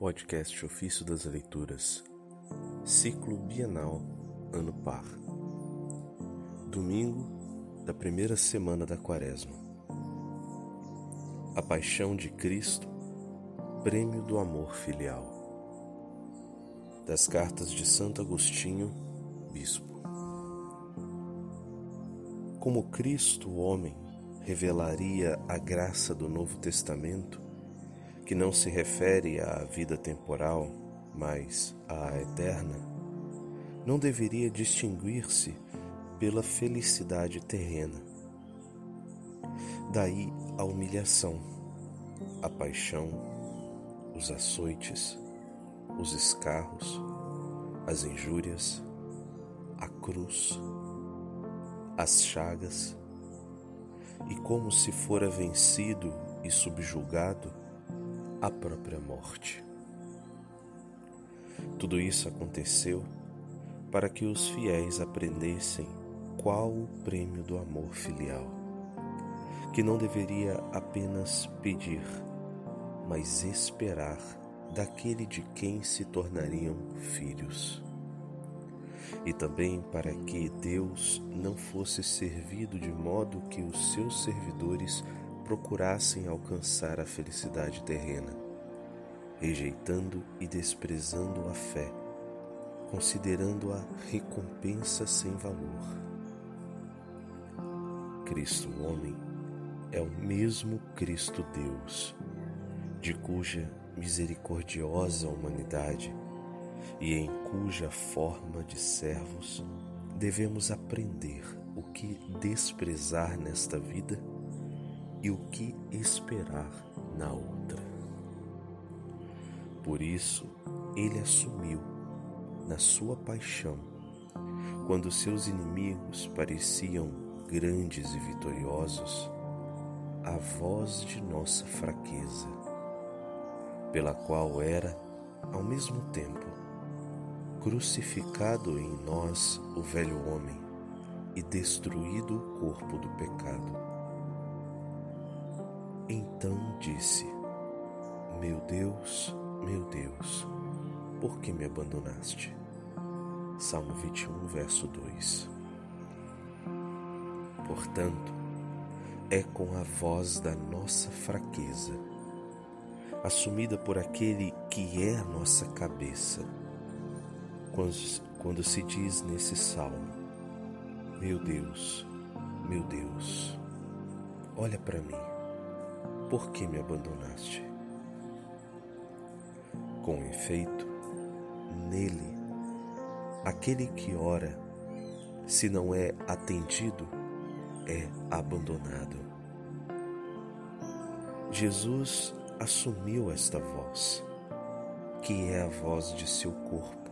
Podcast Ofício das Leituras, Ciclo Bienal, Ano Par. Domingo da primeira semana da Quaresma. A Paixão de Cristo, Prêmio do Amor Filial. Das Cartas de Santo Agostinho, Bispo. Como Cristo, homem, revelaria a graça do Novo Testamento, que não se refere à vida temporal, mas à eterna, não deveria distinguir-se pela felicidade terrena. Daí a humilhação, a paixão, os açoites, os escarros, as injúrias, a cruz, as chagas, e como se fora vencido e subjugado, a própria morte. Tudo isso aconteceu para que os fiéis aprendessem qual o prêmio do amor filial, que não deveria apenas pedir, mas esperar daquele de quem se tornariam filhos. E também para que Deus não fosse servido de modo que os seus servidores procurassem alcançar a felicidade terrena, rejeitando e desprezando a fé, considerando a recompensa sem valor. Cristo homem é o mesmo Cristo Deus, de cuja misericordiosa humanidade e em cuja forma de servos devemos aprender o que desprezar nesta vida e o que esperar na outra. Por isso, ele assumiu, na sua paixão, quando seus inimigos pareciam grandes e vitoriosos, a voz de nossa fraqueza, pela qual era, ao mesmo tempo, crucificado em nós o velho homem e destruído o corpo do pecado então disse: Meu Deus, meu Deus, por que me abandonaste? Salmo 21, verso 2. Portanto, é com a voz da nossa fraqueza, assumida por aquele que é a nossa cabeça, quando, quando se diz nesse salmo: Meu Deus, meu Deus, olha para mim por que me abandonaste? Com efeito, nele, aquele que ora, se não é atendido, é abandonado. Jesus assumiu esta voz, que é a voz de seu corpo,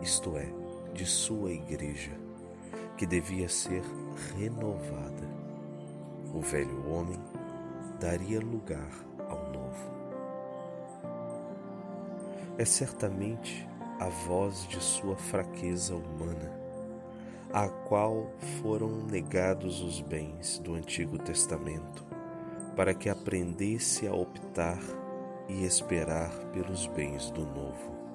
isto é, de sua igreja, que devia ser renovada. O velho homem daria lugar ao novo. É certamente a voz de sua fraqueza humana, à qual foram negados os bens do Antigo Testamento, para que aprendesse a optar e esperar pelos bens do Novo.